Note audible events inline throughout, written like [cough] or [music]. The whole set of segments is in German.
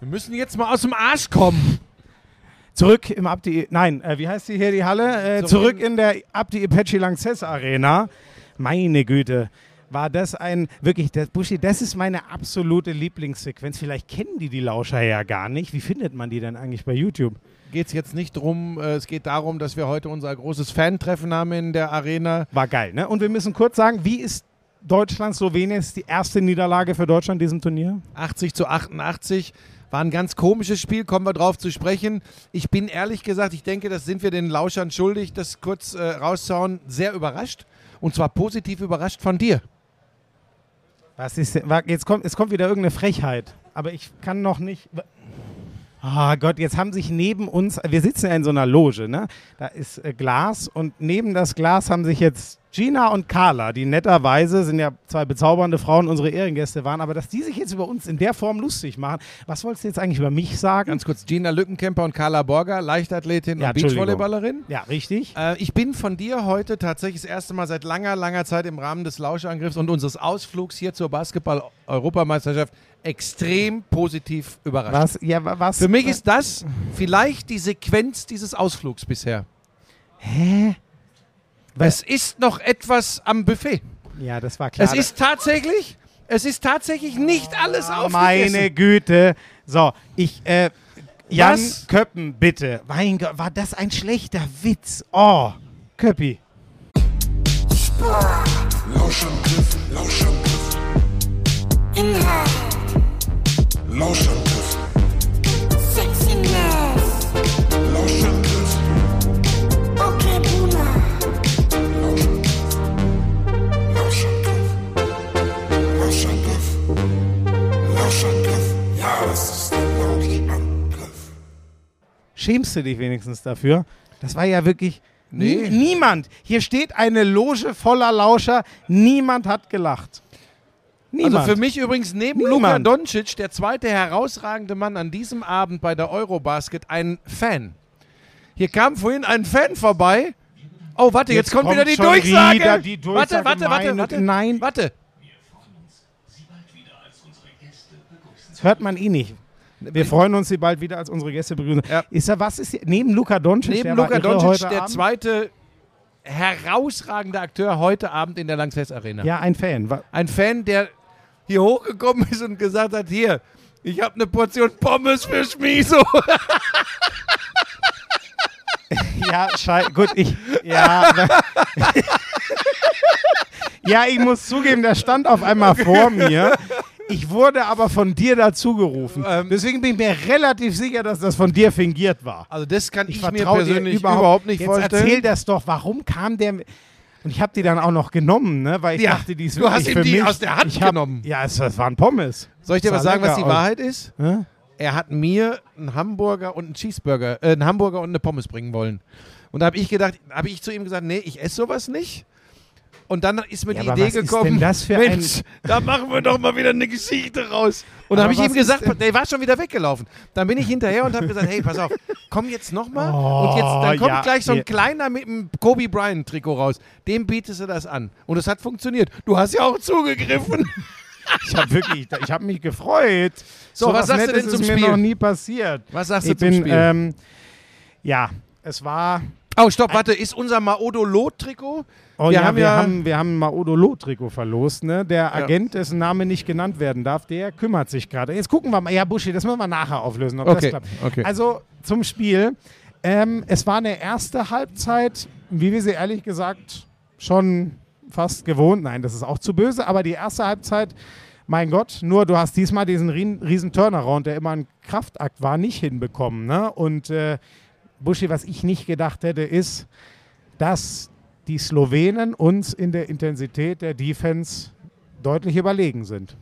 Wir müssen jetzt mal aus dem Arsch kommen. Zurück im Abdi, nein, äh, wie heißt die hier die Halle? Äh, Zurück in der Abdi Apache Lanxess Arena. Meine Güte, war das ein, wirklich, das, Buschi, das ist meine absolute Lieblingssequenz. Vielleicht kennen die die Lauscher ja gar nicht. Wie findet man die denn eigentlich bei YouTube? Geht es jetzt nicht drum, äh, es geht darum, dass wir heute unser großes Fan-Treffen haben in der Arena. War geil, ne? Und wir müssen kurz sagen, wie ist Deutschland, Slowenien, ist die erste Niederlage für Deutschland in diesem Turnier? 80 zu 88. War ein ganz komisches Spiel, kommen wir drauf zu sprechen. Ich bin ehrlich gesagt, ich denke, das sind wir den Lauschern schuldig, das kurz äh, rauszuhauen, sehr überrascht. Und zwar positiv überrascht von dir. Was ist jetzt kommt, es kommt wieder irgendeine Frechheit. Aber ich kann noch nicht. Ah Gott, jetzt haben sich neben uns, wir sitzen ja in so einer Loge, ne? Da ist äh, Glas und neben das Glas haben sich jetzt Gina und Carla, die netterweise sind ja zwei bezaubernde Frauen, unsere Ehrengäste waren, aber dass die sich jetzt über uns in der Form lustig machen, was wolltest du jetzt eigentlich über mich sagen? Ganz kurz, Gina Lückenkämper und Carla Borger, Leichtathletin Ja, und. Beachvolleyballerin. ja, richtig. Äh, ich bin von dir heute tatsächlich das erste Mal seit langer, langer Zeit im Rahmen des Lauschangriffs und unseres Ausflugs hier zur Basketball-Europameisterschaft extrem positiv überrascht. Was? Ja, wa- was? Für mich ist das vielleicht die Sequenz dieses Ausflugs bisher. Hä? Es ist noch etwas am Buffet. Ja, das war klar. Es ist tatsächlich, es ist tatsächlich nicht alles aufgegessen. Meine Güte. So, ich, äh, Jan Was? Köppen, bitte. Mein Gott, war das ein schlechter Witz? Oh, Köppi. Lauschangriff, Lauschangriff. Inhalt, Lauschangriff, Sexiness, Lauschangriff, okay Buna, Lauschangriff. Lauschangriff. Lauschangriff. Ja, es ist der Lauschangriff. Schämst du dich wenigstens dafür? Das war ja wirklich Nee. nie, niemand. Hier steht eine Loge voller Lauscher. Niemand hat gelacht. Niemand. Also für mich übrigens neben Luka. Doncic der zweite herausragende Mann an diesem Abend bei der Eurobasket ein Fan. Hier kam vorhin ein Fan vorbei. Oh, warte, jetzt, Jetzt kommt, wieder kommt die schon Durchsage. wieder die Durchsage, Warte, warte, warte, warte. Nein. Warte. Das hört man eh nicht. Wir freuen uns, Sie bald wieder als unsere Gäste begrüßen. Ja. Ist er, was ist hier? Neben Luka Doncic? Neben der Luka Doncic der Abend? zweite herausragende Akteur heute Abend in der Lanxess Arena. Ja, ein Fan. Ein Fan, der hier hochgekommen ist und gesagt hat, hier, ich habe eine Portion Pommes für Schmiso. [laughs] Ja, schei gut, ich. Ja, [laughs] ja, ich muss zugeben, der stand auf einmal vor mir. Ich wurde aber von dir dazu gerufen. Ähm. Deswegen bin ich mir relativ sicher, dass das von dir fingiert war. Also das kann ich, Ich, mir persönlich überhaupt, überhaupt, nicht Jetzt vorstellen. erzähl das doch. Warum kam der. Und ich habe die dann auch noch genommen, ne? weil ich Ja, dachte, die ist du hast ihm für die mich. aus der Hand hab, genommen. Ja, es, es waren Pommes. Soll ich dir was sagen, was die aus. Wahrheit ist? Hä? Er hat mir einen Hamburger und einen Cheeseburger, äh, einen Hamburger und eine Pommes bringen wollen. Und da habe ich gedacht, habe ich zu ihm gesagt, nee, ich esse sowas nicht. Und dann ist mir Ja, die Idee was gekommen, das Mensch, da machen wir doch mal wieder eine Geschichte raus. Und Aber da habe ich was ihm gesagt, der war schon wieder weggelaufen. Dann bin ich hinterher und habe gesagt, hey, pass auf, komm jetzt nochmal. Oh, und jetzt, dann kommt ja, gleich so ein ja. kleiner mit einem Kobe Bryant Trikot raus. Dem bietest du das an. Und es hat funktioniert. Du hast ja auch zugegriffen. [laughs] Ich habe wirklich, ich habe mich gefreut. So, was sagst du denn zum ist mir Spiel? noch nie passiert. Was sagst Ich du zum bin, Spiel? ähm, ja, es war. Oh, stopp, warte, ist unser Maodo Lot Trikot? Oh Wir ja, haben wir, ja- haben, wir haben ein Maodo Loh-Trikot verlost. Ne? Der Agent, dessen Name nicht genannt werden darf, der kümmert sich gerade. Jetzt gucken wir mal. Ja, Buschi, das müssen wir nachher auflösen, ob Okay, das klappt. okay. Also zum Spiel. Ähm, es war eine erste Halbzeit, wie wir sie ehrlich gesagt schon fast gewohnt. Nein, das ist auch zu böse, aber die erste Halbzeit, mein Gott, nur du hast diesmal diesen riesen Turnaround, der immer ein Kraftakt war, nicht hinbekommen. Ne? Und äh, Buschi, was ich nicht gedacht hätte, ist, dass die Slowenen uns in der Intensität der Defense deutlich überlegen sind.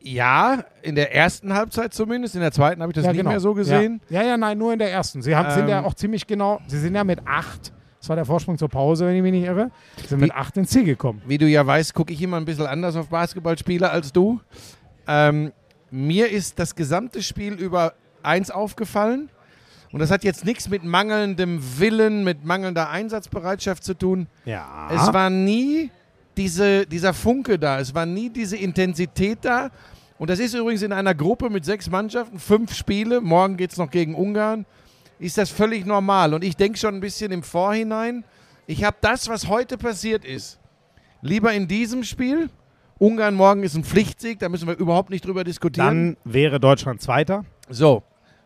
Ja, in der ersten Halbzeit zumindest. In der zweiten habe ich das ja, nicht genau. mehr so gesehen. Ja. ja, ja, nein, nur in der ersten. Sie haben, sind ja Ähm. auch ziemlich genau, sie sind ja mit acht, das war der Vorsprung zur Pause, wenn ich mich nicht irre, sind mit Wie- acht ins Ziel gekommen. Wie du ja weißt, gucke ich immer ein bisschen anders auf Basketballspieler als du. Ähm, mir ist das gesamte Spiel über eins aufgefallen. Und das hat jetzt nichts mit mangelndem Willen, mit mangelnder Einsatzbereitschaft zu tun. Ja. Es war nie diese, dieser Funke da, es war nie diese Intensität da. Und das ist übrigens in einer Gruppe mit sechs Mannschaften, fünf Spiele. Morgen geht es noch gegen Ungarn. Ist das völlig normal. Und ich denke schon ein bisschen im Vorhinein. Ich habe das, was heute passiert ist, lieber in diesem Spiel. Ungarn morgen ist ein Pflichtsieg, da müssen wir überhaupt nicht drüber diskutieren. Dann wäre Deutschland Zweiter. So.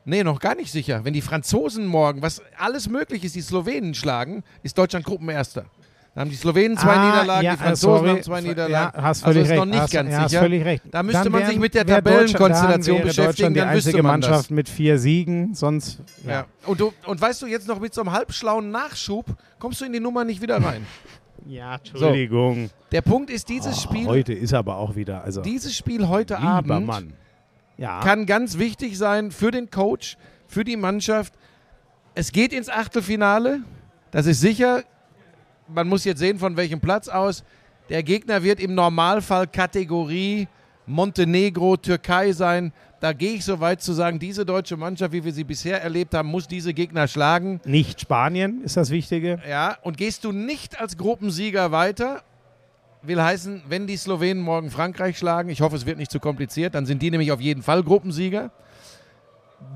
Nee, noch gar nicht sicher. Wenn die Franzosen morgen, was alles möglich ist, die Slowenen schlagen, ist Deutschland Gruppenerster. Da haben die Slowenen zwei Ah, Niederlagen, ja, die Franzosen sorry. haben zwei Niederlagen. Ja, hast also ist recht. noch nicht hast, ganz ja, sicher. völlig recht. Da müsste Dann man wären- sich mit der Tabellenkonstellation dann beschäftigen, Deutschland die dann einzige man das. Mannschaft mit vier Siegen, sonst ja. Und, du, und weißt du, jetzt noch mit so einem halbschlauen Nachschub kommst du in die Nummer nicht wieder rein. [laughs] Ja, Entschuldigung. Der Punkt ist, dieses Spiel, Heute ist aber auch wieder, also dieses Spiel heute lieber Abend Mann. Ja. kann ganz wichtig sein für den Coach, für die Mannschaft. Es geht ins Achtelfinale, das ist sicher. Man muss jetzt sehen, von welchem Platz aus. Der Gegner wird im Normalfall Kategorie Montenegro, Türkei sein. Da gehe ich so weit zu sagen, diese deutsche Mannschaft, wie wir sie bisher erlebt haben, muss diese Gegner schlagen. Nicht Spanien ist das Wichtige. Ja, und gehst du nicht als Gruppensieger weiter, will heißen, wenn die Slowenen morgen Frankreich schlagen, ich hoffe, es wird nicht zu kompliziert, dann sind die nämlich auf jeden Fall Gruppensieger.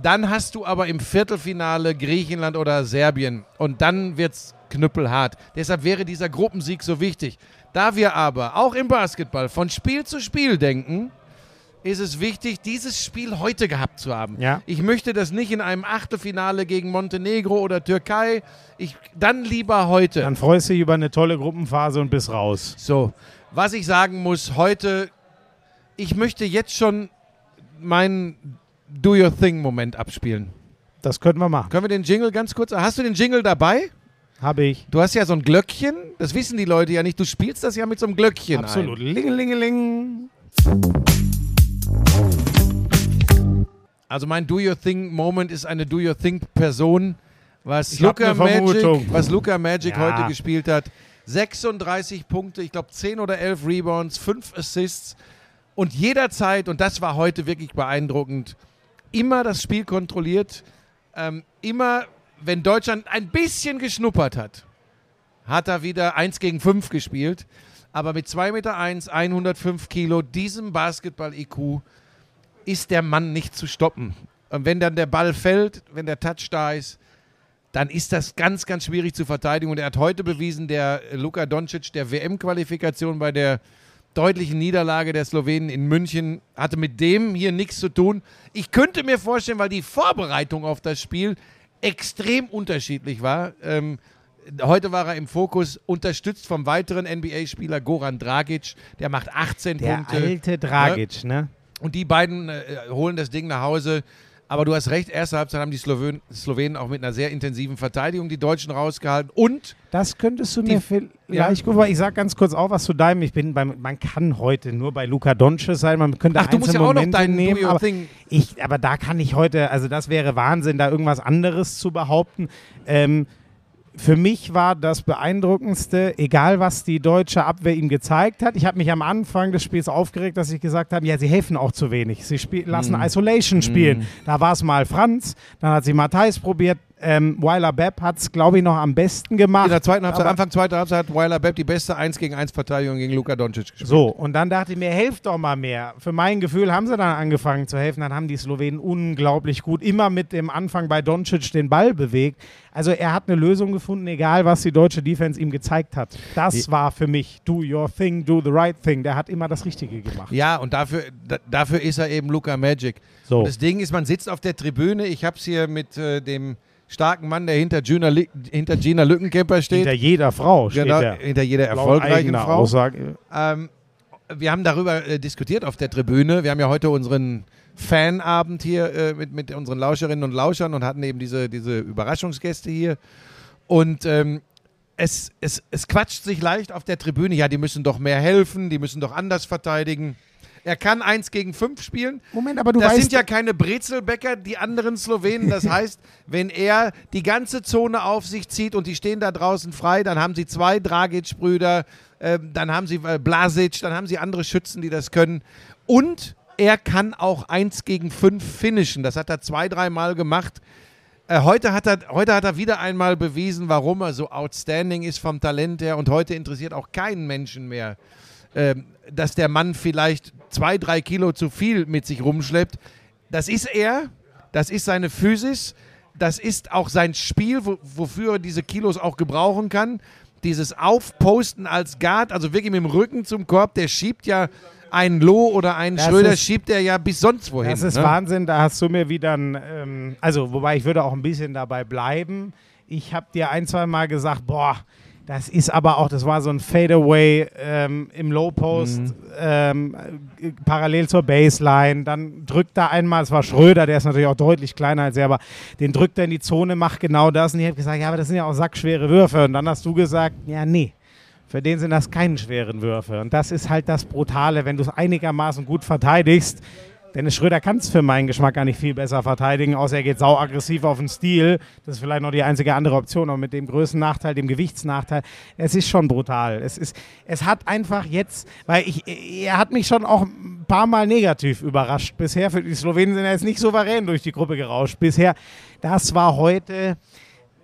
Dann hast du aber im Viertelfinale Griechenland oder Serbien und dann wird's knüppelhart. Deshalb wäre dieser Gruppensieg so wichtig. Da wir aber auch im Basketball von Spiel zu Spiel denken, ist es wichtig, dieses Spiel heute gehabt zu haben. Ja. Ich möchte das nicht in einem Achtelfinale gegen Montenegro oder Türkei. Ich, dann lieber heute. Dann freust du dich über eine tolle Gruppenphase und bist raus. So, was ich sagen muss, heute, ich möchte jetzt schon meinen Do Your Thing-Moment abspielen. Das könnten wir machen. Können wir den Jingle ganz kurz. Hast du den Jingle dabei? Habe ich. Du hast ja so ein Glöckchen. Das wissen die Leute ja nicht. Du spielst das ja mit so einem Glöckchen. Absolut. Ein. Lingelingeling. Also mein Do Your Thing-Moment ist eine Do Your Thing-Person, was Ich hab Luca. Magic, was Luca Magic Ja. heute gespielt hat. 36 Punkte, ich glaube 10 oder 11 Rebounds, 5 Assists und jederzeit, und das war heute wirklich beeindruckend, immer das Spiel kontrolliert, ähm, immer, wenn Deutschland ein bisschen geschnuppert hat, hat er wieder 1 gegen 5 gespielt. Aber mit 2,1 Meter, 1, 105 Kilo, diesem Basketball-IQ, ist der Mann nicht zu stoppen. Und wenn dann der Ball fällt, wenn der Touch da ist, dann ist das ganz, ganz schwierig zu verteidigen. Und er hat heute bewiesen, der Luka Doncic der WM-Qualifikation bei der deutlichen Niederlage der Slowenen in München hatte mit dem hier nichts zu tun. Ich könnte mir vorstellen, weil die Vorbereitung auf das Spiel extrem unterschiedlich war. Ähm, heute war er im Fokus, unterstützt vom weiteren NBA-Spieler Goran Dragic. Der macht 18 Der Punkte. alte Dragic, ne? Und die beiden äh, holen das Ding nach Hause. Aber du hast recht, erste Halbzeit haben die Slowen Slowenen auch mit einer sehr intensiven Verteidigung die Deutschen rausgehalten. Und Das könntest du Die- mir vielleicht, guck mal, ich sag ganz kurz auch was zu deinem. Ich bin beim, man kann heute nur bei Luca Doncic sein, man könnte ach, du musst ja auch noch Momente deinen nehmen, aber. Ich, aber da kann ich heute, also das wäre Wahnsinn, da irgendwas anderes zu behaupten. Ähm, für mich war das Beeindruckendste, egal was die deutsche Abwehr ihm gezeigt hat. Ich habe mich am Anfang des Spiels aufgeregt, dass ich gesagt habe, ja, sie helfen auch zu wenig. Sie lassen Mhm. Isolation spielen. Da war es mal Franz, dann hat sie Matthijs probiert. Ähm, Weiler Bepp hat es, glaube ich, noch am besten gemacht. In der zweiten Halbzeit, Anfang zweiter Halbzeit hat Weiler Bepp die beste 1 gegen 1 Verteidigung gegen Luka Doncic gespielt. So, und dann dachte ich mir, helft doch mal mehr. Für mein Gefühl haben sie dann angefangen zu helfen. Dann haben die Slowenen unglaublich gut immer mit dem Anfang bei Doncic den Ball bewegt. Also er hat eine Lösung gefunden, egal was die deutsche Defense ihm gezeigt hat. Das war für mich do your thing, do the right thing. Der hat immer das Richtige gemacht. Ja, und dafür, da, dafür ist er eben Luka Magic. So. Und das Ding ist, man sitzt auf der Tribüne. Ich habe es hier mit äh, dem starken Mann, der hinter Gina, hinter Gina Lückenkämper steht. Hinter jeder Frau steht genau, er. hinter jeder erfolgreichen Frau. Aussage. Ähm, wir haben darüber äh, diskutiert auf der Tribüne. Wir haben ja heute unseren Fanabend hier äh, mit, mit unseren Lauscherinnen und Lauschern und hatten eben diese, diese Überraschungsgäste hier. Und ähm, es, es, es quatscht sich leicht auf der Tribüne. Ja, die müssen doch mehr helfen, die müssen doch anders verteidigen. Er kann 1 gegen 5 spielen. Moment, aber du das weißt sind ja keine Brezelbäcker, die anderen Slowenen. Das [laughs] heißt, wenn er die ganze Zone auf sich zieht und die stehen da draußen frei, dann haben sie zwei Dragic-Brüder, äh, dann haben sie äh, Blasic, dann haben sie andere Schützen, die das können. Und er kann auch 1 gegen 5 finishen. Das hat er zwei, dreimal gemacht. Äh, heute, hat er, heute hat er wieder einmal bewiesen, warum er so outstanding ist vom Talent her. Und heute interessiert auch keinen Menschen mehr, ähm, dass der Mann vielleicht zwei, drei Kilo zu viel mit sich rumschleppt. Das ist er, das ist seine Physis, das ist auch sein Spiel, wo, wofür er diese Kilos auch gebrauchen kann. Dieses Aufposten als Guard, also wirklich mit dem Rücken zum Korb, der schiebt ja einen Loh oder einen Das Schröder, ist- schiebt er ja bis sonst wohin. Das ist ne? Wahnsinn, da hast du mir wieder ein, ähm, also wobei ich würde auch ein bisschen dabei bleiben. Ich habe dir ein, zwei Mal gesagt, boah, das ist aber auch, das war so ein Fadeaway ähm, im Low Post, Mhm. ähm, äh, parallel zur Baseline. Dann drückt er einmal, es war Schröder, der ist natürlich auch deutlich kleiner als er, aber den drückt er in die Zone, macht genau das. Und ich habe gesagt, ja, aber das sind ja auch sackschwere Würfe. Und dann hast du gesagt, ja, nee. Für den sind das keine schweren Würfe. Und das ist halt das Brutale, wenn du es einigermaßen gut verteidigst. Dennis Schröder kann es für meinen Geschmack gar nicht viel besser verteidigen, außer er geht sau aggressiv auf den Stil. Das ist vielleicht noch die einzige andere Option, aber mit dem Größennachteil, dem Gewichtsnachteil, es ist schon brutal. Es, ist, es hat einfach jetzt, weil ich, er hat mich schon auch ein paar Mal negativ überrascht bisher. Für die Slowenen sind ja jetzt nicht souverän durch die Gruppe gerauscht bisher. Das war heute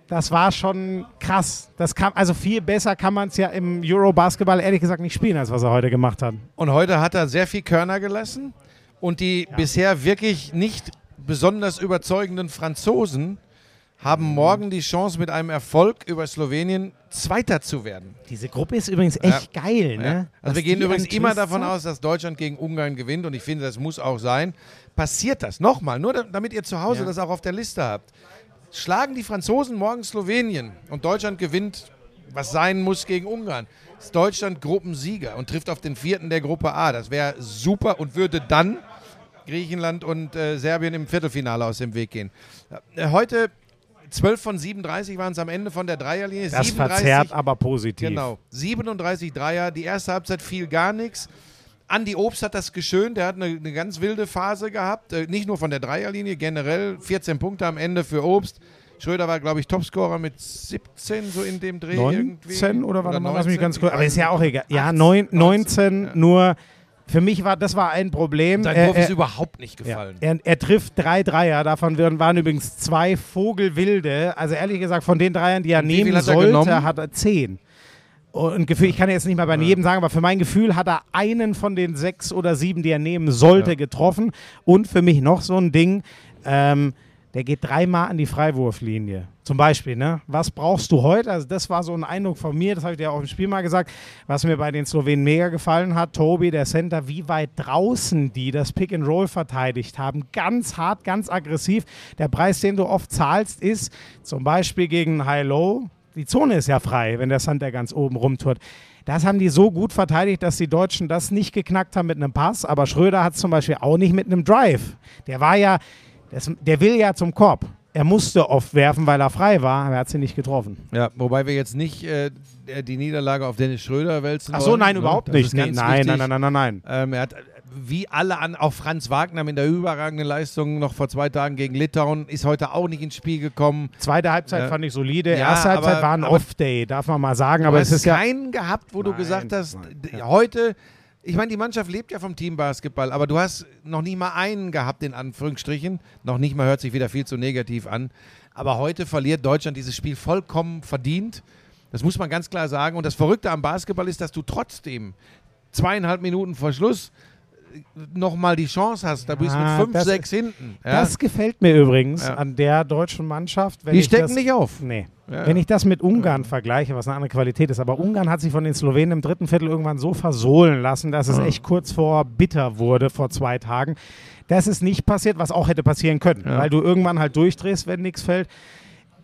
das war schon krass. Das kam, also viel besser kann man es ja im Euro-Basketball ehrlich gesagt nicht spielen, als was er heute gemacht hat. Und heute hat er sehr viel Körner gelassen und die bisher wirklich nicht besonders überzeugenden Franzosen haben morgen die Chance, mit einem Erfolg über Slowenien Zweiter zu werden. Diese Gruppe ist übrigens echt geil, ne? Ja. Also Was wir gehen übrigens immer davon aus, dass Deutschland gegen Ungarn gewinnt und ich finde, das muss auch sein. Passiert das nochmal, nur da- damit ihr zu Hause Ja. das auch auf der Liste habt. Schlagen die Franzosen morgen Slowenien und Deutschland gewinnt, was sein muss gegen Ungarn, ist Deutschland Gruppensieger und trifft auf den vierten der Gruppe A. Das wäre super und würde dann Griechenland und äh, Serbien im Viertelfinale aus dem Weg gehen. Äh, heute 12 von 37 waren es am Ende von der Dreierlinie. Das 37 verzerrt aber positiv. Genau. 37 Dreier. Die erste Halbzeit fiel gar nichts. Andi Obst hat das geschönt. Der hat eine, eine ganz wilde Phase gehabt. Äh, nicht nur von der Dreierlinie, generell 14 Punkte am Ende für Obst. Schröder war, glaube ich, Topscorer mit 17, so in dem Dreh. 19 irgendwie. oder lass 19, mich ganz kurz. Aber ist ja auch egal. Ja, 18, neun, 19, 19, nur für mich war das war ein Problem. Sein Er- Wurf ist er- überhaupt nicht Ja. gefallen. Er, er trifft drei Dreier, davon waren, übrigens zwei Vogelwilde. Also ehrlich gesagt, von den Dreiern, die er Und nehmen hat er sollte, genommen? hat er zehn. Und Gefühl, ich kann jetzt nicht mal bei jedem sagen, aber für mein Gefühl hat er einen von den sechs oder sieben, die er nehmen sollte, Ja. getroffen. Und für mich noch so ein Ding, ähm, der geht dreimal an die Freiwurflinie. Zum Beispiel, ne? Was brauchst du heute? Also, das war so ein Eindruck von mir, das habe ich dir auch im Spiel mal gesagt, was mir bei den Slowenen mega gefallen hat. Tobi, der Center, wie weit draußen die das Pick and Roll verteidigt haben. Ganz hart, ganz aggressiv. Der Preis, den du oft zahlst, ist zum Beispiel gegen High-Low. Die Zone ist ja frei, wenn der Center ganz oben rumtut. Das haben die so gut verteidigt, dass die Deutschen das nicht geknackt haben mit einem Pass. Aber Schröder hat es zum Beispiel auch nicht mit einem Drive. Der war ja, der will ja zum Korb. Er musste oft werfen, weil er frei war, aber er hat sie nicht getroffen. Ja, wobei wir jetzt nicht äh, die Niederlage auf Dennis Schröder wälzen Ach so, wollen, nein, ne? überhaupt Das nicht. Nee, nein, nein, nein, nein, nein, nein. Ähm, er hat, äh, wie alle an, auch Franz Wagner mit der überragenden Leistung noch vor zwei Tagen gegen Litauen, ist heute auch nicht ins Spiel gekommen. Zweite Halbzeit Ja. fand ich solide. Ja, Erste Halbzeit aber- war ein Off-Day, darf man mal sagen. Aber Aber du es hast ist ja. keinen gehabt, wo du Nein, gesagt hast, nein, ja. heute, ich meine, die Mannschaft lebt ja vom Teambasketball, aber du hast noch nie mal einen gehabt, in Anführungsstrichen. Noch nicht mal hört sich wieder viel zu negativ an. Aber heute verliert Deutschland dieses Spiel vollkommen verdient. Das muss man ganz klar sagen. Und das Verrückte am Basketball ist, dass du trotzdem zweieinhalb Minuten vor Schluss nochmal die Chance hast. Da bist du mit Ah, fünf, das- sechs hinten. Ja? Das gefällt mir übrigens Ja. an der deutschen Mannschaft. Wenn die ich stecken das, nicht auf. Nee. Ja. Wenn ich das mit Ungarn vergleiche, was eine andere Qualität ist, aber Ungarn hat sich von den Slowenen im dritten Viertel irgendwann so versohlen lassen, dass es echt kurz vor bitter wurde vor zwei Tagen. Das ist nicht passiert, was auch hätte passieren können, Ja. weil du irgendwann halt durchdrehst, wenn nichts fällt.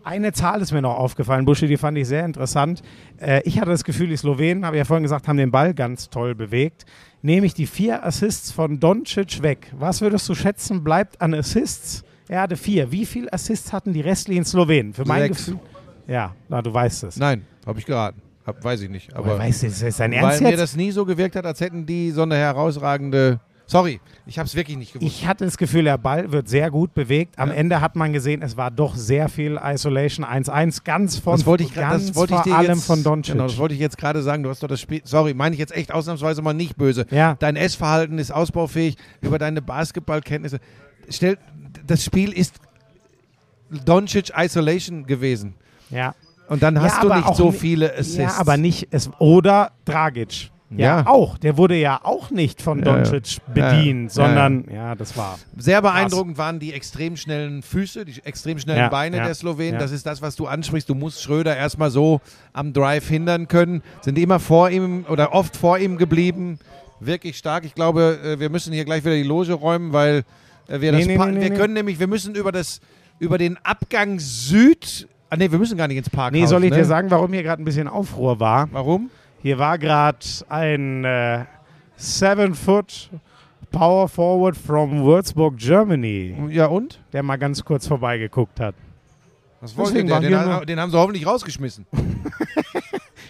Eine Zahl ist mir noch aufgefallen, Buschi, die fand ich sehr interessant. Äh, ich hatte das Gefühl, die Slowenen, habe ich ja vorhin gesagt, haben den Ball ganz toll bewegt. Nämlich die vier Assists von Doncic weg. Was würdest du schätzen, bleibt an Assists? Er hatte vier. Wie viele Assists hatten die restlichen Slowenen? Für mein Sechs. Gefühl. Ja, na, du weißt es. Nein, habe ich geraten. Hab, weiß ich nicht. aber Aber weißt du, ist das dein weil Ernst mir jetzt? das nie so gewirkt hat, als hätten die so eine herausragende. Sorry, ich habe es wirklich nicht gewusst. Ich hatte das Gefühl, der Ball wird sehr gut bewegt. Am Ja. Ende hat man gesehen, es war doch sehr viel Isolation 1-1, ganz von das wollte ich, ganz das wollte ich vor dir allem jetzt, von Doncic. Genau, das wollte ich jetzt gerade sagen. Du hast doch das Spiel. Sorry, meine ich jetzt echt ausnahmsweise mal nicht böse. ja, Dein Essverhalten ist ausbaufähig über deine Basketballkenntnisse. Stell, das Spiel ist Doncic Isolation gewesen. ja. Und dann hast Ja, du nicht so viele Assists. Ja, aber nicht es oder Dragic. Ja, Ja. auch. Der wurde ja auch nicht von Ja, ja. Doncic bedient, Ja, ja. sondern, ja, das war. Sehr beeindruckend waren die extrem schnellen Füße, die extrem schnellen Beine der Slowenen. Das ist das, was du ansprichst. Du musst Schröder erstmal so am Drive hindern können. Sind immer vor ihm oder oft vor ihm geblieben. Wirklich stark. Ich glaube, äh, wir müssen hier gleich wieder die Loge räumen, weil äh, wir Nee, das nee, nee, wir können nämlich, wir müssen über das über den Abgang Süd. Ah nee, wir müssen gar nicht ins Parkhaus. Nee, soll ich ne? dir sagen, warum hier gerade ein bisschen Aufruhr war? Warum? Hier war gerade ein äh, Seven-Foot Power Forward from Würzburg, Germany, Ja und? der mal ganz kurz vorbeigeguckt hat. Was Deswegen wollte der? war Den, hier ha- nur- den haben sie hoffentlich rausgeschmissen. [laughs]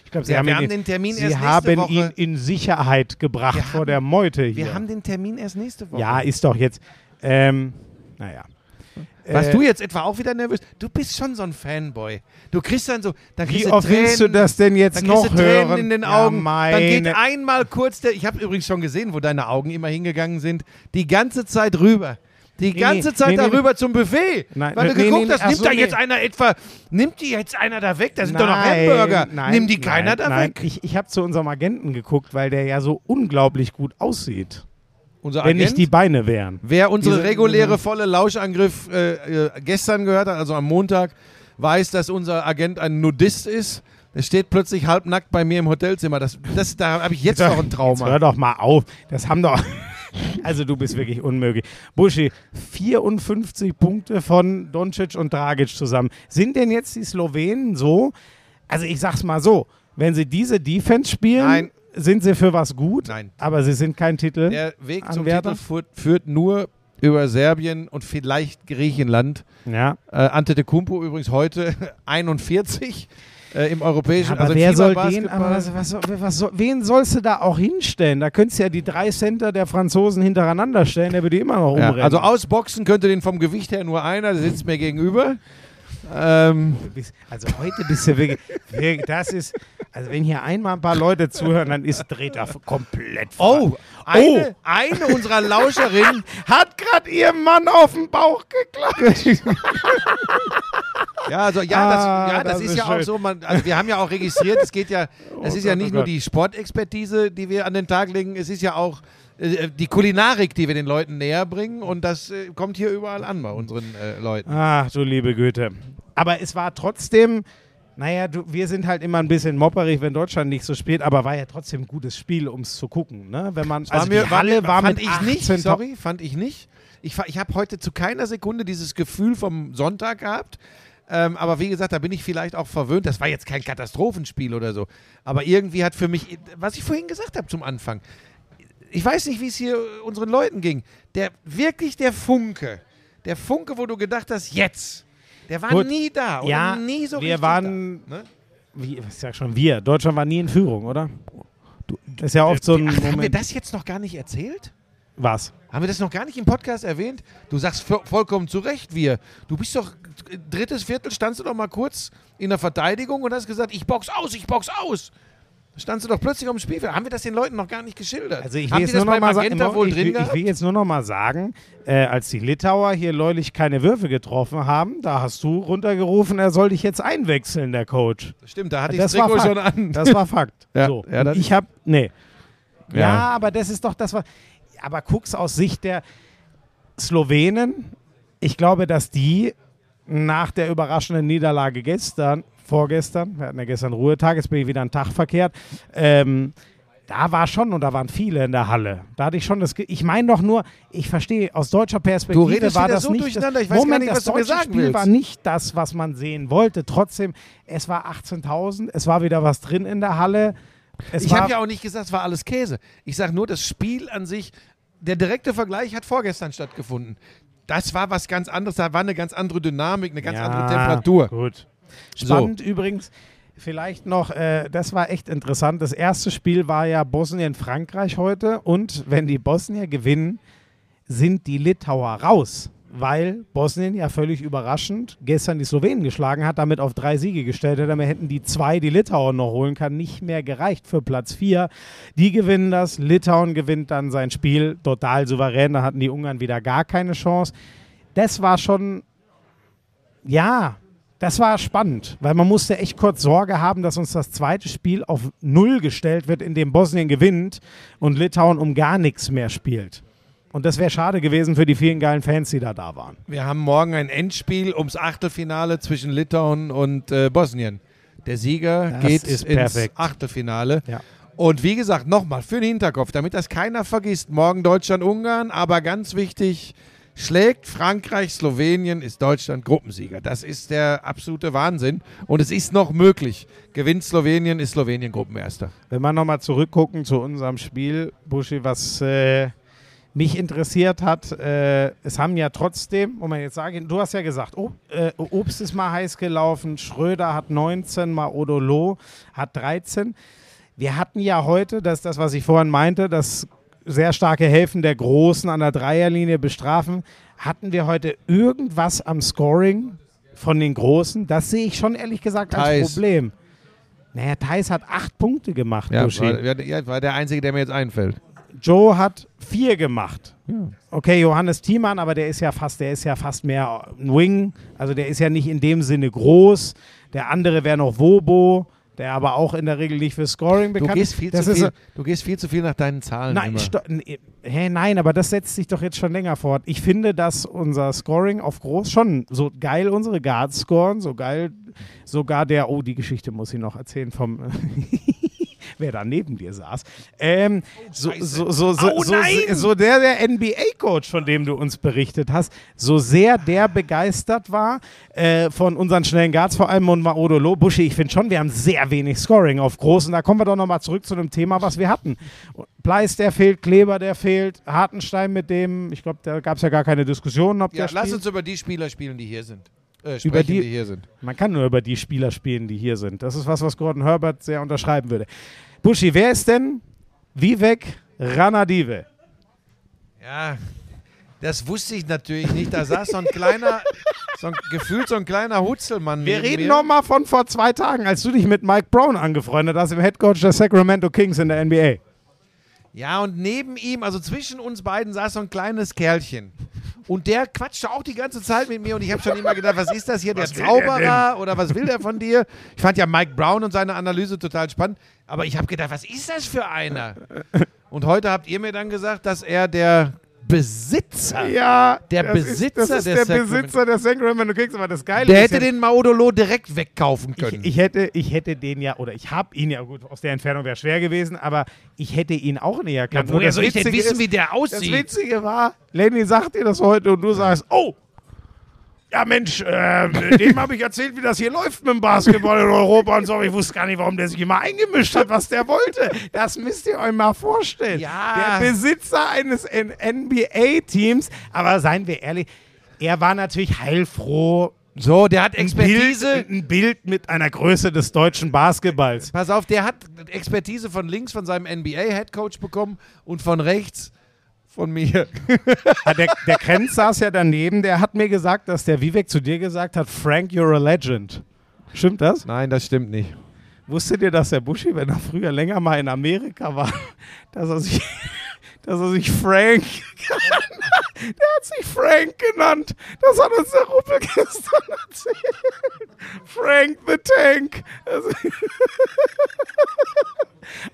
Ich glaube, sie Ja, haben, wir ihn, haben den Termin sie erst haben nächste Woche. ihn in Sicherheit gebracht Wir vor haben- der Meute hier. Wir haben den Termin erst nächste Woche. ja, ist doch jetzt. Ähm, naja. Warst Äh, du jetzt etwa auch wieder nervös? Du bist schon so ein Fanboy. Du kriegst dann so, dann kriegst Wie du oft Tränen, willst du das denn jetzt dann noch du Tränen hören? in den Ja, Augen. dann geht einmal kurz der, ich habe übrigens schon gesehen, wo deine Augen immer hingegangen sind, die ganze Zeit rüber. Die Nee, ganze nee, Zeit nee, nee. darüber zum Buffet. Nein, weil du nee, geguckt nee, hast, nimmt so, da nee. jetzt einer etwa, nimmt die jetzt einer da weg? Da sind doch noch Nein, Hamburger. Nein, Nimm die keiner nein, da nein. weg. Ich, ich habe zu unserem Agenten geguckt, weil der ja so unglaublich gut aussieht. Unser Wenn Agent, nicht die Beine wären. Wer unsere Diese- reguläre volle Lauschangriff äh, äh, gestern gehört hat, also am Montag, weiß, dass unser Agent ein Nudist ist. Der steht plötzlich halbnackt bei mir im Hotelzimmer. Das, das, da habe ich jetzt noch ein Jetzt Trauma. hör doch mal auf. Das haben doch. [laughs] Also du bist wirklich unmöglich. Buschi, 54 Punkte von Doncic und Dragic zusammen. Sind denn jetzt die Slowenen so? Also ich sag's mal so, wenn sie diese Defense spielen, Nein. Sind sie für was gut, Nein. aber sie sind kein Titel. Der Weg zum Anwärter? Titel führt, führt nur über Serbien und vielleicht Griechenland. ja. Äh, Antetokounmpo übrigens heute [laughs] 41 äh, im europäischen. Aber also wer soll den, aber was, was, was, soll- wen sollst du da auch hinstellen? Da könntest du ja die drei Center der Franzosen hintereinander stellen, der würde immer noch ja, umrennen. also ausboxen könnte den vom Gewicht her nur einer, der sitzt mir gegenüber. Ähm, Also heute bist du wirklich, wirklich, das ist, also wenn hier einmal ein paar Leute zuhören, dann ist dreht er komplett frei. oh, eine, eine unserer Lauscherinnen hat gerade ihr Mann auf den Bauch geklappt. Ja, also ja, das, Ah, ja, das, das ist, ist ja auch schön. so. Man, also wir haben ja auch registriert, es geht ja, [laughs] es ist ja nicht oh nur die Sportexpertise, die wir an den Tag legen, es ist ja auch die Kulinarik, die wir den Leuten näher bringen und das äh, kommt hier überall an bei unseren äh, Leuten. Ach du liebe Güte. Aber es war trotzdem, naja, du, wir sind halt immer ein bisschen mopperig, wenn Deutschland nicht so spielt, aber war ja trotzdem ein gutes Spiel, um es zu gucken. Ne? Wenn man, also war mir, die Halle war, war fand mit ich nicht, 18 sorry, fand ich nicht. Ich, ich habe heute zu keiner Sekunde dieses Gefühl vom Sonntag gehabt. Ähm, aber wie gesagt, da bin ich vielleicht auch verwöhnt. Das war jetzt kein Katastrophenspiel oder so. Aber irgendwie hat für mich, was ich vorhin gesagt habe zum Anfang, ich weiß nicht, wie es hier unseren Leuten ging. Der wirklich der Funke, der Funke, wo du gedacht hast, jetzt, der war Gut. nie da. Oder Ja, nie so wir waren- da. Ne? Wie, ich sag schon wir. Deutschland war nie in Führung, oder? Das ist ja oft so ein Ach, haben wir das jetzt noch gar nicht erzählt? Was? Haben wir das noch gar nicht im Podcast erwähnt? Du sagst vo- vollkommen zu Recht, wir. Du bist doch, drittes Viertel standst du doch mal kurz in der Verteidigung und hast gesagt, ich box aus, ich box aus. Standst du doch plötzlich auf dem Spielfeld. Haben wir das den Leuten noch gar nicht geschildert? Also ich will jetzt nur noch mal sagen, wohl ich, drin will, ich gehabt? will jetzt nur noch mal sagen, äh, als die Litauer hier neulich keine Würfe getroffen haben, da hast du runtergerufen, er soll dich jetzt einwechseln, der Coach. Stimmt, da hatte ich Das Trikot schon an. Das war Fakt. [laughs] Ja, so. ja, ich habe nee. Ja. Ja. aber das ist doch das war. Aber guck's aus Sicht der Slowenen. Ich glaube, dass die nach der überraschenden Niederlage gestern, vorgestern, wir hatten ja gestern Ruhetag, jetzt bin ich wieder einen Tag verkehrt, ähm, da war schon und da waren viele in der Halle. Da hatte ich schon das. Ge ich meine doch nur, ich verstehe, aus deutscher Perspektive Du redest war das so nicht. durcheinander, ich das, weiß gar Moment, nicht, das was du mir deutsche Spiel willst. war nicht das, was man sehen wollte. Trotzdem, es war 18.000, es war wieder was drin in der Halle. Es Ich habe ja auch nicht gesagt, es war alles Käse. Ich sage nur, das Spiel an sich, der direkte Vergleich hat vorgestern stattgefunden. Das war was ganz anderes, da war eine ganz andere Dynamik, eine ganz Ja, andere Temperatur. Gut. Spannend übrigens, vielleicht noch, äh, das war echt interessant. Das erste Spiel war ja Bosnien-Frankreich heute und wenn die Bosnier gewinnen, sind die Litauer raus. Weil Bosnien ja völlig überraschend gestern die Slowenen geschlagen hat, damit auf drei Siege gestellt hat. Damit hätten die zwei, die Litauen noch holen kann, nicht mehr gereicht für Platz vier. Die gewinnen das. Litauen gewinnt dann sein Spiel total souverän. Da hatten die Ungarn wieder gar keine Chance. Das war schon ja, Das war spannend, weil man musste echt kurz Sorge haben, dass uns das zweite Spiel auf Null gestellt wird, in dem Bosnien gewinnt und Litauen um gar nichts mehr spielt. Und das wäre schade gewesen für die vielen geilen Fans, die da da waren. Wir haben morgen ein Endspiel ums Achtelfinale zwischen Litauen und äh, Bosnien. Der Sieger Das geht ins perfekt. Achtelfinale. Ja. Und wie gesagt, nochmal für den Hinterkopf, damit das keiner vergisst, morgen Deutschland-Ungarn, aber ganz wichtig, schlägt Frankreich Slowenien, ist Deutschland Gruppensieger. Das ist der absolute Wahnsinn. Und es ist noch möglich. Gewinnt Slowenien, ist Slowenien Gruppenerster. Wenn wir nochmal zurückgucken zu unserem Spiel, Buschi, was äh, mich interessiert hat, äh, es haben ja trotzdem, muss man jetzt sagen, du hast ja gesagt, Ob, äh, Obst ist mal heiß gelaufen, Schröder hat 19, mal Odolo hat 13. Wir hatten ja heute, das ist das, was ich vorhin meinte, das sehr starke Helfen der Großen an der Dreierlinie bestrafen. Hatten wir heute irgendwas am Scoring von den Großen? Das sehe ich schon ehrlich gesagt als Theis. Problem. Naja, Thais hat acht Punkte gemacht, Ja, war, ja, war der Einzige, der mir jetzt einfällt. Joe hat vier gemacht. Okay, Johannes Thiemann, aber der ist ja fast, der ist ja fast mehr ein Wing. Also der ist ja nicht in dem Sinne groß. Der andere wäre noch Wobo, der aber auch in der Regel nicht für Scoring Du bekannt gehst, viel das zu ist viel, du gehst viel zu viel nach deinen Zahlen Nein, hä, nein, aber das setzt sich doch jetzt schon länger fort. Ich finde, dass unser Scoring auf groß schon so geil unsere Guards scoren, so geil sogar der, oh, die Geschichte muss ich noch erzählen vom, [laughs] wer da neben dir saß. Ähm, so, so, so, so, Oh, so, so der, der NBA-Coach, von dem du uns berichtet hast, so sehr der begeistert war äh, von unseren schnellen Guards, vor allem und Odolo, Buschi, ich finde schon, wir haben sehr wenig Scoring auf groß und da kommen wir doch nochmal zurück zu dem Thema, was wir hatten. Bleis, der fehlt, Kleber, der fehlt, Hartenstein mit dem, ich glaube, da gab es ja gar keine Diskussion, ob ja, der lass spielt. uns über die Spieler spielen, die hier sind. Äh, Über sprechen, die- die hier sind. Man kann nur über die Spieler spielen, die hier sind. Das ist was, was Gordon Herbert sehr unterschreiben würde. Buschi, wer ist denn Vivek Ranadive? Ja, das wusste ich natürlich nicht. Da saß so ein kleiner, so ein, gefühlt so ein kleiner Hutzelmann. Wir reden nochmal von vor zwei Tagen, als du dich mit Mike Brown angefreundet hast, dem Headcoach der Sacramento Kings in der NBA. Ja, und neben ihm, also zwischen uns beiden, saß so ein kleines Kerlchen. Und der quatschte auch die ganze Zeit mit mir und ich habe schon immer gedacht, was ist das hier, der Zauberer oder was will der von dir? Ich fand ja Mike Brown und seine Analyse total spannend, aber ich habe gedacht, was ist das für einer? Und heute habt ihr mir dann gesagt, dass er der Besitzer, Ja, Der das Besitzer ist, das ist der der Besitzer der Sacramento Kings, aber das Geile der ist hätte ja, den Maudolo direkt wegkaufen können. ich, ich, hätte, ich hätte den ja, oder ich habe ihn ja, gut, aus der Entfernung wäre schwer gewesen, aber ich hätte ihn auch näher ja, erkannt. woher das soll ich denn wissen, ist, wie der Das aussieht? Witzige war, Lenny sagt dir das heute und du sagst, oh, ja Mensch, äh, dem habe ich erzählt, wie das hier läuft mit dem Basketball in Europa und so. Ich wusste gar nicht, warum der sich immer eingemischt hat, was der wollte. Das müsst ihr euch mal vorstellen. Ja. Der Besitzer eines NBA-Teams, aber seien wir ehrlich, er war natürlich heilfroh. So, der hat Ein Expertise. Bild, ein Bild mit einer Größe des deutschen Basketballs. Pass auf, der hat Expertise von links von seinem NBA-Headcoach bekommen und von rechts von mir. Ah, Der, der Krenz saß ja daneben, der hat mir gesagt, dass der Vivek zu dir gesagt hat, Frank, you're a legend. Stimmt das? Nein, das stimmt nicht. Wusstet ihr, dass der Buschi, wenn er früher länger mal in Amerika war, [laughs] dass er sich, [laughs] dass er sich Frank, [laughs] der hat sich Frank genannt. Das hat uns der Ruppel gestern erzählt. Frank the Tank. Also, [laughs]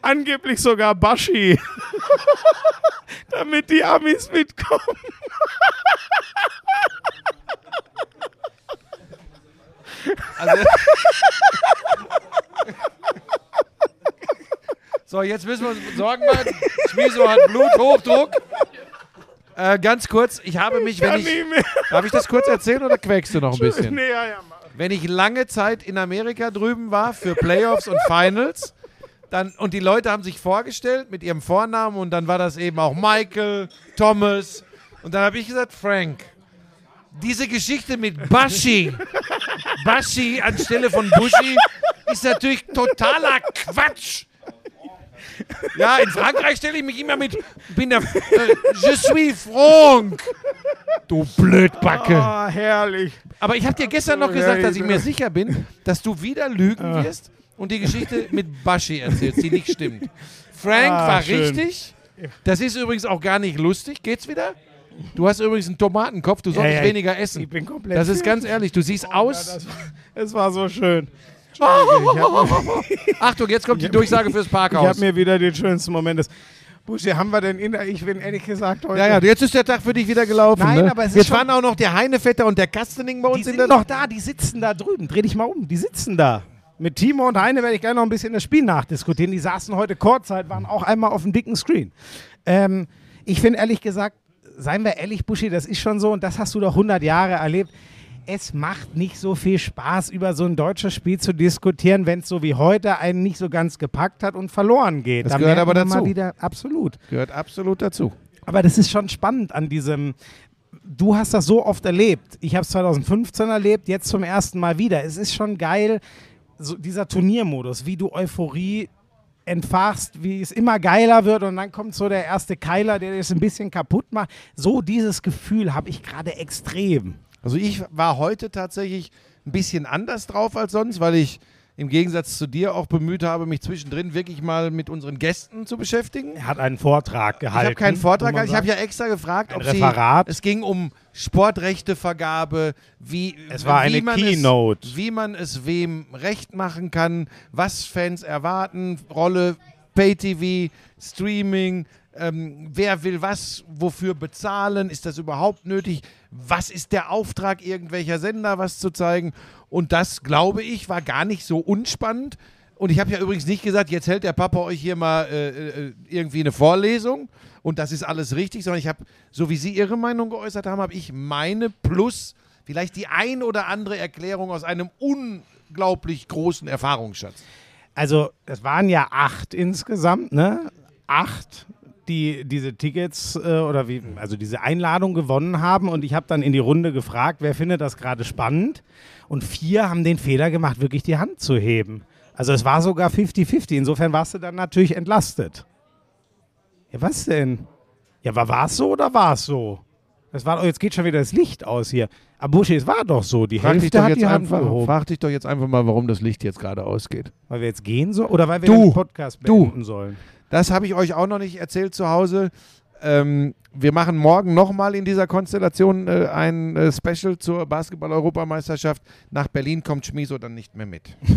angeblich sogar Baschi. Damit die Amis mitkommen. Also [laughs] so, jetzt müssen wir uns Sorgen machen. Schmiso hat Bluthochdruck. Äh, ganz kurz, ich habe mich, wenn ich. nicht mehr. Darf ich das kurz erzählen oder quäkst du noch ein bisschen? Nee, ja, ja, Mann. wenn ich lange Zeit in Amerika drüben war für Playoffs und Finals, dann, und die Leute haben sich vorgestellt mit ihrem Vornamen und dann war das eben auch Michael, Thomas. Und dann habe ich gesagt, Frank, diese Geschichte mit Bashi, Bashi anstelle von Bushi, ist natürlich totaler Quatsch. Ja, in Frankreich stelle ich mich immer mit, bin der, äh, je suis Franck. Du Blödbacke. Ah, herrlich. Aber ich habe dir gestern noch so, gesagt, ja, dass ich ja. mir sicher bin, dass du wieder lügen wirst und die Geschichte mit Baschi erzählst, die nicht stimmt. Frank Ah, war schön. richtig. Das ist übrigens auch gar nicht lustig. Geht's wieder? Du hast übrigens einen Tomatenkopf, du solltest ja, weniger Ich essen. bin komplett. Das ist ganz ehrlich, du siehst Ja, aus. das, Es war so schön. Ich habe Achtung, jetzt kommt die Durchsage fürs ich hab Parkhaus. mir wieder den schönsten Moment des. Buschi, haben wir denn in der, ich bin ehrlich gesagt heute. Ja, ja, jetzt ist der Tag für dich wieder gelaufen. Nein, ne? aber es ist Jetzt schon- waren auch noch der Heinevetter und der Kastening bei die uns in sind der noch da, die sitzen da drüben. Dreh dich mal um, die sitzen da. Mit Timo und Heine werde ich gleich noch ein bisschen das Spiel nachdiskutieren. Die saßen heute Kurzzeit, waren auch einmal auf dem dicken Screen. Ähm, ich finde ehrlich gesagt, seien wir ehrlich, Buschi, das ist schon so und das hast du doch 100 Jahre erlebt. Es macht nicht so viel Spaß, über so ein deutsches Spiel zu diskutieren, wenn es so wie heute einen nicht so ganz gepackt hat und verloren geht. Das Da gehört aber dazu. wieder, absolut. Gehört absolut dazu. Aber das ist schon spannend an diesem. Du hast das so oft erlebt. Ich habe es 2015 erlebt, jetzt zum ersten Mal wieder. Es ist schon geil, so dieser Turniermodus, wie du Euphorie entfachst, wie es immer geiler wird und dann kommt so der erste Keiler, der es ein bisschen kaputt macht. So dieses Gefühl habe ich gerade extrem. Also ich war heute tatsächlich ein bisschen anders drauf als sonst, weil ich im Gegensatz zu dir auch bemüht habe, mich zwischendrin wirklich mal mit unseren Gästen zu beschäftigen. Er hat einen Vortrag Ich gehalten. habe keinen Vortrag, gehalten. ich habe ja extra gefragt, ob Referat. sie. Es ging um Sportrechtevergabe, wie, Es war wie eine man Keynote. Es, wie man es wem recht machen kann, was Fans erwarten, Rolle Pay-TV, Streaming, ähm, wer will was, wofür bezahlen, ist das überhaupt nötig, was ist der Auftrag irgendwelcher Sender, was zu zeigen. Und das, glaube ich, war gar nicht so unspannend. Und ich habe ja übrigens nicht gesagt, jetzt hält der Papa euch hier mal äh, äh, irgendwie eine Vorlesung und das ist alles richtig, sondern ich habe, so wie Sie Ihre Meinung geäußert haben, habe ich meine plus vielleicht die ein oder andere Erklärung aus einem unglaublich großen Erfahrungsschatz. Also, es waren ja acht insgesamt, ne? Acht, die diese Tickets äh, oder wie, also diese Einladung gewonnen haben. Und ich habe dann in die Runde gefragt, wer findet das gerade spannend? Und vier haben den Fehler gemacht, wirklich die Hand zu heben. Also, es war sogar 50-50. Insofern warst du dann natürlich entlastet. Ja, was denn? Ja, war es so oder war es so? Das war, oh, jetzt geht schon wieder das Licht aus hier. Aber Buschi, es war doch so. Die Frag dich, Hälfte doch hat jetzt die Hand einfach, gehoben. frag dich doch jetzt einfach mal, warum das Licht jetzt gerade ausgeht. Weil wir jetzt gehen sollen? Oder weil wir Du, den Podcast du. beenden sollen? Das habe ich euch auch noch nicht erzählt zu Hause. Ähm, wir machen morgen nochmal in dieser Konstellation äh, ein äh, Special zur Basketball-Europameisterschaft. Nach Berlin kommt Schmiso dann nicht mehr mit. [laughs]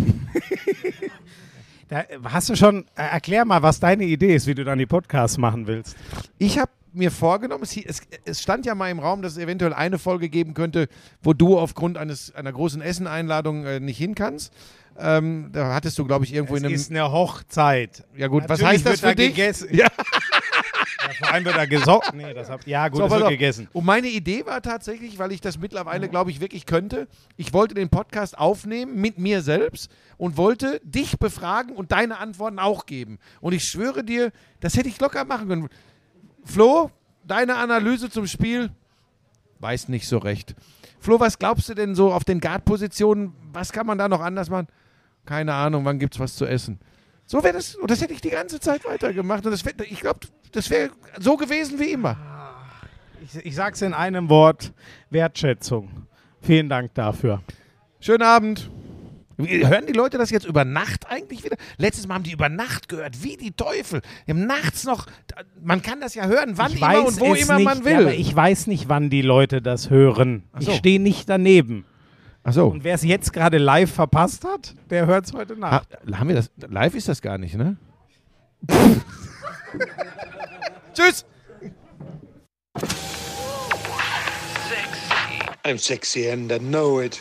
Da hast du schon, äh, erklär mal, was deine Idee ist, wie du dann die Podcasts machen willst. Ich habe mir vorgenommen, es, es, es stand ja mal im Raum, dass es eventuell eine Folge geben könnte, wo du aufgrund eines, einer großen Esseneinladung äh, nicht hin kannst. Ähm, da hattest du, glaube ich, irgendwo in einem. eine Hochzeit. Ja, gut, was Natürlich heißt das für dich? Gegessen. Ja. Ja, vor allem wird da gesorgt. Nee, das hab, ja, gut, So, das wird auf. gegessen. Und meine Idee war tatsächlich, weil ich das mittlerweile, glaube ich, wirklich könnte, ich wollte den Podcast aufnehmen mit mir selbst und wollte dich befragen und deine Antworten auch geben. Und ich schwöre dir, das hätte ich locker machen können. Flo, deine Analyse zum Spiel, weiß nicht so recht. Flo, was glaubst du denn so auf den Guard-Positionen? Was kann man da noch anders machen? Keine Ahnung, wann gibt's was zu essen? So wäre das, und das hätte ich die ganze Zeit weitergemacht. Und das wär, ich glaube, das wäre so gewesen wie immer. Ich, ich sag's in einem Wort: Wertschätzung. Vielen Dank dafür. Schönen Abend. Hören die Leute das jetzt über Nacht eigentlich wieder? Letztes Mal haben die über Nacht gehört, wie die Teufel. Die haben nachts noch, man kann das ja hören, wann ich immer weiß und wo immer nicht, man will. Ja, aber ich weiß nicht, wann die Leute das hören. so. Ich stehe nicht daneben. Ach so. Und wer es jetzt gerade live verpasst hat, der hört es heute Ha, Nacht. haben wir das? Live ist das gar nicht, ne? [laughs] Tschüss. I'm sexy and I know it